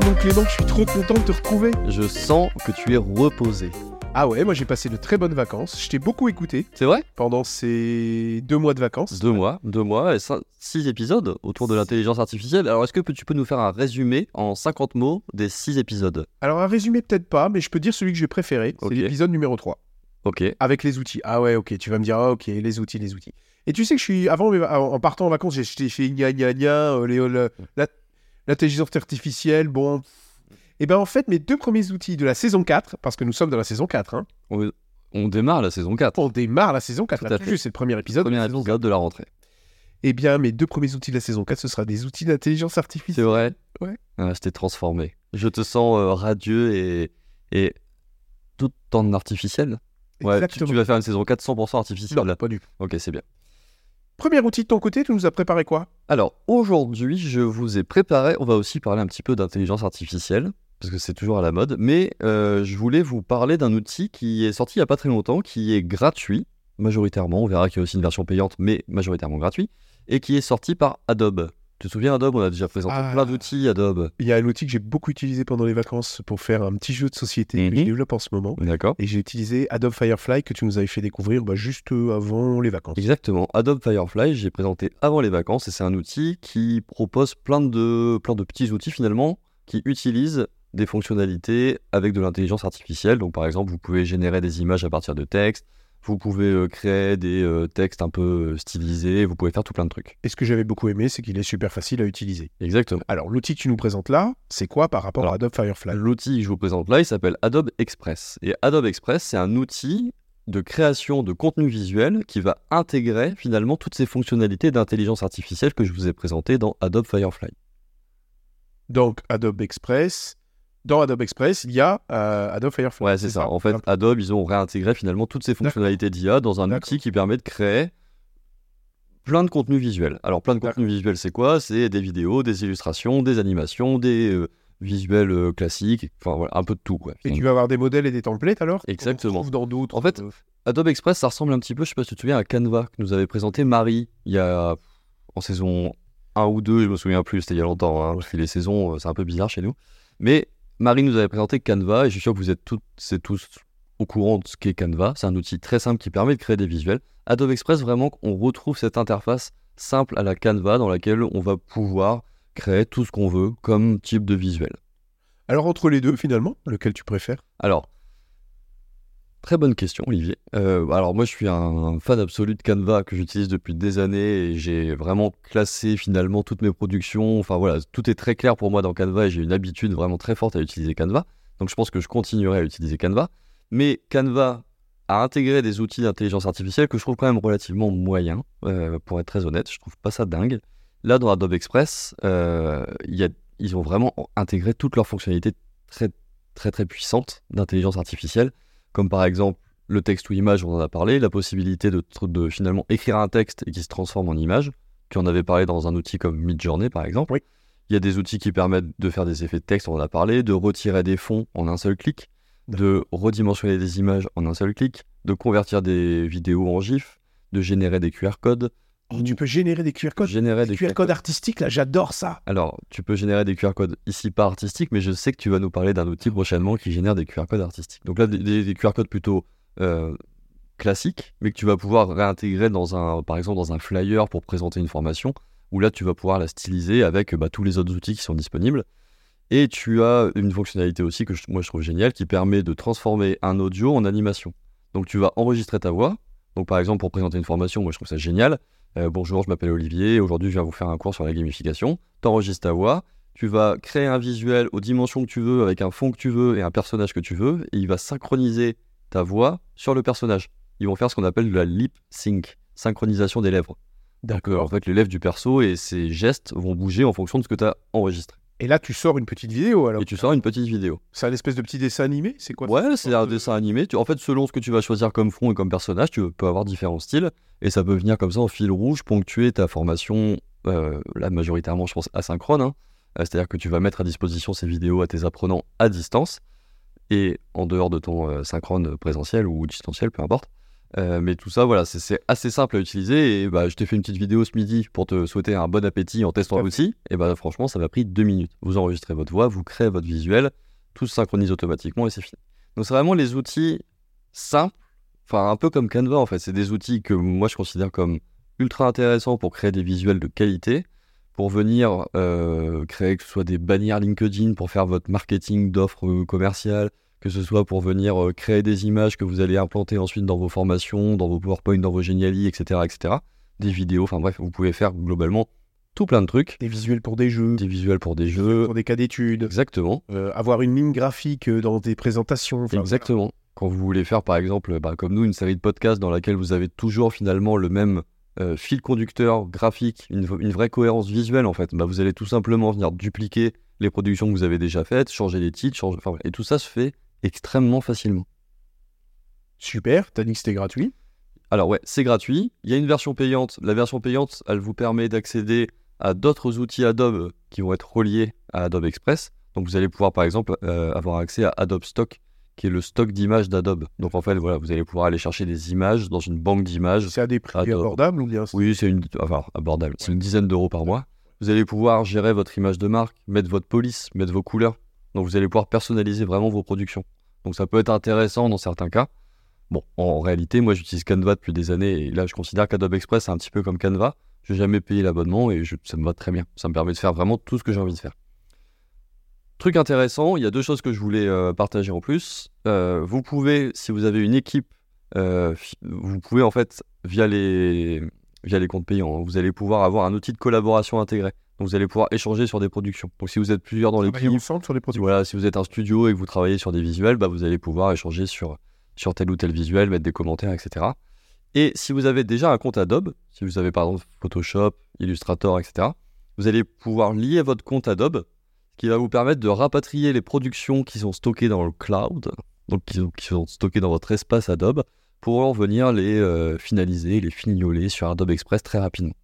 toi, mon Clément, je suis trop content de te retrouver. Je sens que tu es reposé. Ah ouais, moi j'ai passé de très bonnes vacances. Je t'ai beaucoup écouté C'est vrai? Pendant ces deux mois de vacances. Deux mois, deux mois et six épisodes autour de l'intelligence artificielle. Alors, est-ce que tu peux nous faire un résumé en 50 mots des six épisodes? Alors un résumé peut-être pas, mais je peux dire celui que j'ai préféré. C'est l'épisode numéro 3. Ok. Avec les outils. Ah ouais, ok, tu vas me dire, ah, ok, les outils, les outils. Et tu sais que je suis, avant, en partant en vacances, j'ai j'étais fait gna gna gna, euh, les- la- l'intelligence artificielle, bon. Et ben en fait, mes deux premiers outils de la saison 4, parce que nous sommes dans la saison 4, hein, On, on démarre la saison 4. on démarre la saison 4, Tout là, juste, c'est le premier épisode. de la épisode de la rentrée. Eh bien, mes deux premiers outils de la saison 4, ce sera des outils d'intelligence C'est artificielle. vrai Ouais. Ah, je t'ai transformé. Je te sens euh, radieux et, et tout en artificiel. Ouais, tu, vas faire une saison 4 100% artificielle. Non, pas du tout. Ok, c'est bien. Premier outil de ton côté, tu nous as préparé quoi? Alors aujourd'hui, je vous ai préparé, on va aussi parler un petit peu d'intelligence artificielle, parce que c'est toujours à la mode, mais euh, je voulais vous parler d'un outil qui est sorti il n'y a pas très longtemps, qui est gratuit, majoritairement, on verra qu'il y a aussi une version payante, mais majoritairement gratuit, et qui est sorti par Adobe. Tu te souviens Adobe On a déjà présenté Ah. plein d'outils Adobe. Il y a un outil que j'ai beaucoup utilisé pendant les vacances pour faire un petit jeu de société que Mhm. je développe en ce moment. D'accord Et j'ai utilisé Adobe Firefly que tu nous avais fait découvrir bah, juste euh, avant les vacances. Exactement. Adobe Firefly, j'ai présenté avant les vacances et c'est un outil qui propose plein de, plein de petits outils finalement qui utilisent des fonctionnalités avec de l'intelligence artificielle. Donc par exemple, vous pouvez générer des images à partir de textes, vous pouvez euh, créer des euh, textes un peu euh, stylisés, vous pouvez faire tout plein de trucs. Et ce que j'avais beaucoup aimé, c'est qu'il est super facile à utiliser. Exactement. Alors, l'outil que tu nous présentes là, c'est quoi par rapport Alors, à Adobe Firefly? L'outil que je vous présente là, il s'appelle Adobe Express. Et Adobe Express, c'est un outil de création de contenu visuel qui va intégrer finalement toutes ces fonctionnalités d'intelligence artificielle que je vous ai présentées dans Adobe Firefly. Donc, Adobe Express. Dans Adobe Express, il y a euh, Adobe Firefly. Ouais, c'est ça. En fait, Adobe, ils ont réintégré finalement toutes ces fonctionnalités d'IA dans un outil qui permet de créer plein de contenus visuels. Alors, plein de contenus visuels, c'est quoi? C'est des vidéos, des illustrations, des animations, des euh, visuels euh, classiques, enfin voilà, un peu de tout. Quoi. Et tu vas avoir des modèles et des templates alors? Exactement. retrouve dans d'autres. En fait, Adobe Express, ça ressemble un petit peu, je sais pas si tu te souviens, à Canva que nous avait présenté Marie il y a en saison 1 ou 2, je me souviens plus, c'était il y a longtemps, hein, parce que les saisons, c'est un peu bizarre chez nous. Mais Marie nous avait présenté Canva et je suis sûr que vous êtes toutes et tous au courant de ce qu'est Canva. C'est un outil très simple qui permet de créer des visuels. Adobe Express, vraiment, on retrouve cette interface simple à la Canva dans laquelle on va pouvoir créer tout ce qu'on veut comme type de visuel. Alors, entre les deux, finalement, lequel tu préfères? Alors, très bonne question, Olivier. Euh, alors, moi, je suis un fan absolu de Canva que j'utilise depuis des années et j'ai vraiment classé finalement toutes mes productions. Enfin, voilà, tout est très clair pour moi dans Canva et j'ai une habitude vraiment très forte à utiliser Canva. Donc, je pense que je continuerai à utiliser Canva. Mais Canva a intégré des outils d'intelligence artificielle que je trouve quand même relativement moyens, euh, pour être très honnête. Je trouve pas ça dingue. Là, dans Adobe Express, euh, ils ont vraiment intégré toutes leurs fonctionnalités très, très, très puissantes d'intelligence artificielle, comme par exemple le texte ou image, on en a parlé, la possibilité de, finalement écrire un texte et qui se transforme en image. Tu en avais parlé dans un outil comme Midjourney, par exemple. Oui. Il y a des outils qui permettent de faire des effets de texte, on en a parlé, de retirer des fonds en un seul clic, de redimensionner des images en un seul clic, de convertir des vidéos en GIF, de générer des QR codes, Oh, Tu peux générer des QR codes. générer Des des QR codes artistiques, là, j'adore ça. alors, tu peux générer des QR codes ici pas artistiques, mais je sais que tu vas nous parler d'un outil prochainement qui génère des QR codes artistiques. Donc là, des, des- des QR codes plutôt euh, classiques, mais que tu vas pouvoir réintégrer dans un, par exemple, dans un flyer pour présenter une formation, où là, tu vas pouvoir la styliser avec bah, tous les autres outils qui sont disponibles. Et tu as une fonctionnalité aussi que je- moi je trouve géniale qui permet de transformer un audio en animation. Donc tu vas enregistrer ta voix. Donc par exemple pour présenter une formation, moi je trouve ça génial. Euh, bonjour, je m'appelle Olivier. Aujourd'hui, je viens vous faire un cours sur la gamification. Tu enregistres ta voix. Tu vas créer un visuel aux dimensions que tu veux, avec un fond que tu veux et un personnage que tu veux. Et il va synchroniser ta voix sur le personnage. Ils vont faire ce qu'on appelle de la lip sync, synchronisation des lèvres. Euh, en fait, les lèvres du perso et ses gestes vont bouger en fonction de ce que tu as enregistré. Et là, tu sors une petite vidéo alors. Et tu sors une petite vidéo. C'est un espèce de petit dessin animé C'est quoi Ouais, c'est un de- dessin animé. Tu- En fait, selon ce que tu vas choisir comme fond et comme personnage, tu peux avoir différents styles. Et ça peut venir comme ça en fil rouge, ponctuer ta formation, euh, là majoritairement, je pense, asynchrone. hein. Euh, C'est-à-dire que tu vas mettre à disposition ces vidéos à tes apprenants à distance et en dehors de ton euh, synchrone présentiel ou distanciel, peu importe. Euh, mais tout ça, voilà, c'est- assez simple à utiliser. Et bah, je t'ai fait une petite vidéo ce midi pour te souhaiter un bon appétit en testant l'outil. Et bah, franchement, ça m'a pris deux minutes. Vous enregistrez votre voix, vous créez votre visuel, tout se synchronise automatiquement et c'est fini. Donc, c'est vraiment les outils simples, enfin, un peu comme Canva en fait. C'est des outils que moi je considère comme ultra intéressants pour créer des visuels de qualité, pour venir euh, créer que ce soit des bannières LinkedIn pour faire votre marketing d'offres commerciales, que ce soit pour venir euh, créer des images que vous allez implanter ensuite dans vos formations, dans vos PowerPoint, dans vos Geniali, etc., etc. Des vidéos, enfin bref, vous pouvez faire globalement tout plein de trucs, Des visuels pour des jeux, des visuels pour des jeux, pour des cas d'études, exactement, euh, avoir une ligne graphique euh, dans des présentations. enfin, exactement. Quand vous voulez faire par exemple, bah, comme nous, une série de podcasts dans laquelle vous avez toujours finalement le même euh, fil conducteur graphique, une, une vraie cohérence visuelle en fait, bah, vous allez tout simplement venir dupliquer les productions que vous avez déjà faites, changer les titres, changer... enfin, et tout ça se fait extrêmement facilement. Super, t'as dit que c'était gratuit. Alors ouais, c'est gratuit. Il y a une version payante. La version payante, elle vous permet d'accéder à d'autres outils Adobe qui vont être reliés à Adobe Express. Donc vous allez pouvoir par exemple euh, avoir accès à Adobe Stock, qui est le stock d'images d'Adobe. Donc en fait, voilà, vous allez pouvoir aller chercher des images dans une banque d'images. C'est à des prix Adobe. abordables ou bien Oui, c'est une, enfin, abordable. C'est une dizaine d'euros par mois. Vous allez pouvoir gérer votre image de marque, mettre votre police, mettre vos couleurs. Donc vous allez pouvoir personnaliser vraiment vos productions. Donc ça peut être intéressant dans certains cas. Bon, en réalité, moi j'utilise Canva depuis des années et là je considère qu'Adobe Express c'est un petit peu comme Canva. Je n'ai jamais payé l'abonnement et ça me va très bien. Ça me permet de faire vraiment tout ce que j'ai envie de faire. Truc intéressant, il y a deux choses que je voulais euh, partager en plus. Euh, vous pouvez, si vous avez une équipe, euh, vous pouvez en fait, via les, via les comptes payants, hein, vous allez pouvoir avoir un outil de collaboration intégré. Donc vous allez pouvoir échanger sur des productions. Donc si vous êtes plusieurs dans Travailler l'équipe, ensemble sur les produits. voilà, si vous êtes un studio et que vous travaillez sur des visuels, bah, vous allez pouvoir échanger sur, sur tel ou tel visuel, mettre des commentaires, etc. Et si vous avez déjà un compte Adobe, si vous avez par exemple Photoshop, Illustrator, etc., vous allez pouvoir lier votre compte Adobe, ce qui va vous permettre de rapatrier les productions qui sont stockées dans le cloud, donc qui sont, qui sont stockées dans votre espace Adobe, pour venir les euh, finaliser, les fignoler sur Adobe Express très rapidement.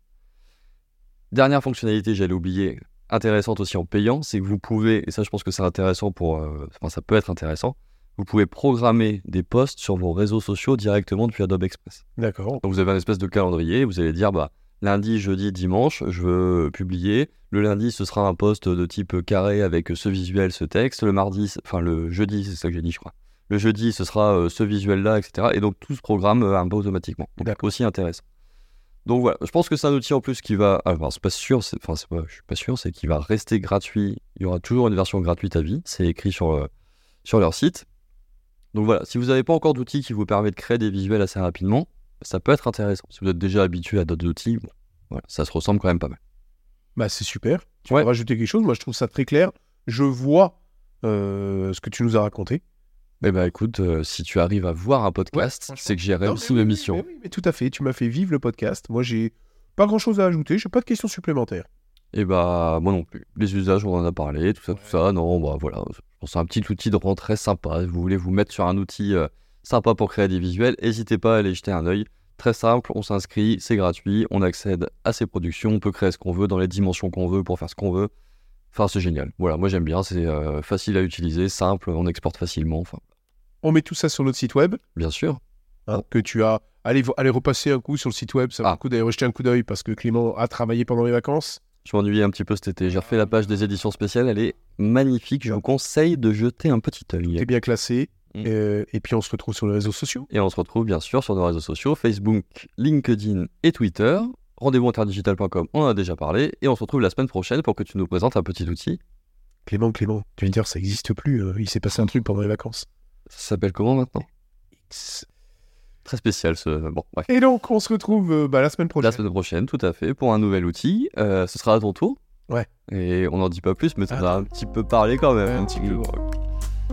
Dernière fonctionnalité, j'allais oublier, intéressante aussi en payant, c'est que vous pouvez, et ça je pense que c'est intéressant pour, euh, enfin ça peut être intéressant, vous pouvez programmer des posts sur vos réseaux sociaux directement depuis Adobe Express. D'accord. Donc vous avez un espèce de calendrier, vous allez dire bah lundi, jeudi, dimanche, je veux publier. Le lundi, ce sera un post de type carré avec ce visuel, ce texte. Le mardi, enfin le jeudi, c'est ça que j'ai dit, je crois. Le jeudi, ce sera euh, ce visuel-là, etc. Et donc tout se programme euh, un peu automatiquement. Donc D'accord. aussi intéressant. Donc voilà, je pense que c'est un outil en plus qui va. Alors c'est pas sûr, enfin c'est pas, je suis pas sûr, c'est qu'il va rester gratuit. Il y aura toujours une version gratuite à vie. C'est écrit sur, euh, sur leur site. Donc voilà, si vous n'avez pas encore d'outils qui vous permettent de créer des visuels assez rapidement, ça peut être intéressant. Si vous êtes déjà habitué à d'autres outils, bon, voilà, ça se ressemble quand même pas mal. Bah, c'est super. Tu Ouais. peux rajouter quelque chose Moi, je trouve ça très clair. Je vois euh, ce que tu nous as raconté. Eh ben écoute, euh, si tu arrives à voir un podcast, c'est que j'ai Non, réussi mais ma oui. Mais, oui, mais tout à fait. Tu m'as fait vivre le podcast. Moi, j'ai pas grand chose à ajouter. J'ai pas de questions supplémentaires. Et bah moi non plus. Les usages, on en a parlé, tout ça, tout ça. Non, bah voilà, je pense que c'est un petit outil de rentrée sympa. Si vous voulez vous mettre sur un outil euh, sympa pour créer des visuels, n'hésitez pas à aller jeter un œil. Très simple, on s'inscrit, c'est gratuit, on accède à ces productions, on peut créer ce qu'on veut dans les dimensions qu'on veut pour faire ce qu'on veut. Enfin, c'est génial. Voilà, moi j'aime bien, c'est euh, facile à utiliser, simple, on exporte facilement. Enfin, On met tout ça sur notre site web bien sûr. hein, que tu as. Allez, repasser un coup sur le site web. Ça vaut Ah. le coup d'aller rejeter un coup d'œil parce que Clément a travaillé pendant les vacances. Je m'ennuyais un petit peu cet été. J'ai refait la page des éditions spéciales, elle est magnifique. Je vous conseille de jeter un petit œil. T'es bien classé. Mm. Euh, et puis, on se retrouve sur les réseaux sociaux. Et on se retrouve bien sûr sur nos réseaux sociaux, Facebook, LinkedIn et Twitter. Rendez-vous interdigital.com, on en a déjà parlé. Et on se retrouve la semaine prochaine pour que tu nous présentes un petit outil. Clément, Clément, dire, ça n'existe plus. euh, il s'est passé un truc pendant les vacances. Ça s'appelle comment maintenant Très spécial ce. Bon. Et donc, on se retrouve euh, bah, la semaine prochaine. La semaine prochaine, tout à fait, pour un nouvel outil. Euh, ce sera à ton tour. Ouais. Et on n'en dit pas plus, mais on a un petit peu parlé quand même. Ouais, un petit peu.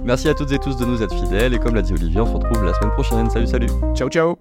Merci à toutes et tous de nous être fidèles. Et comme l'a dit Olivier, on se retrouve la semaine prochaine. Salut, salut Ciao, ciao.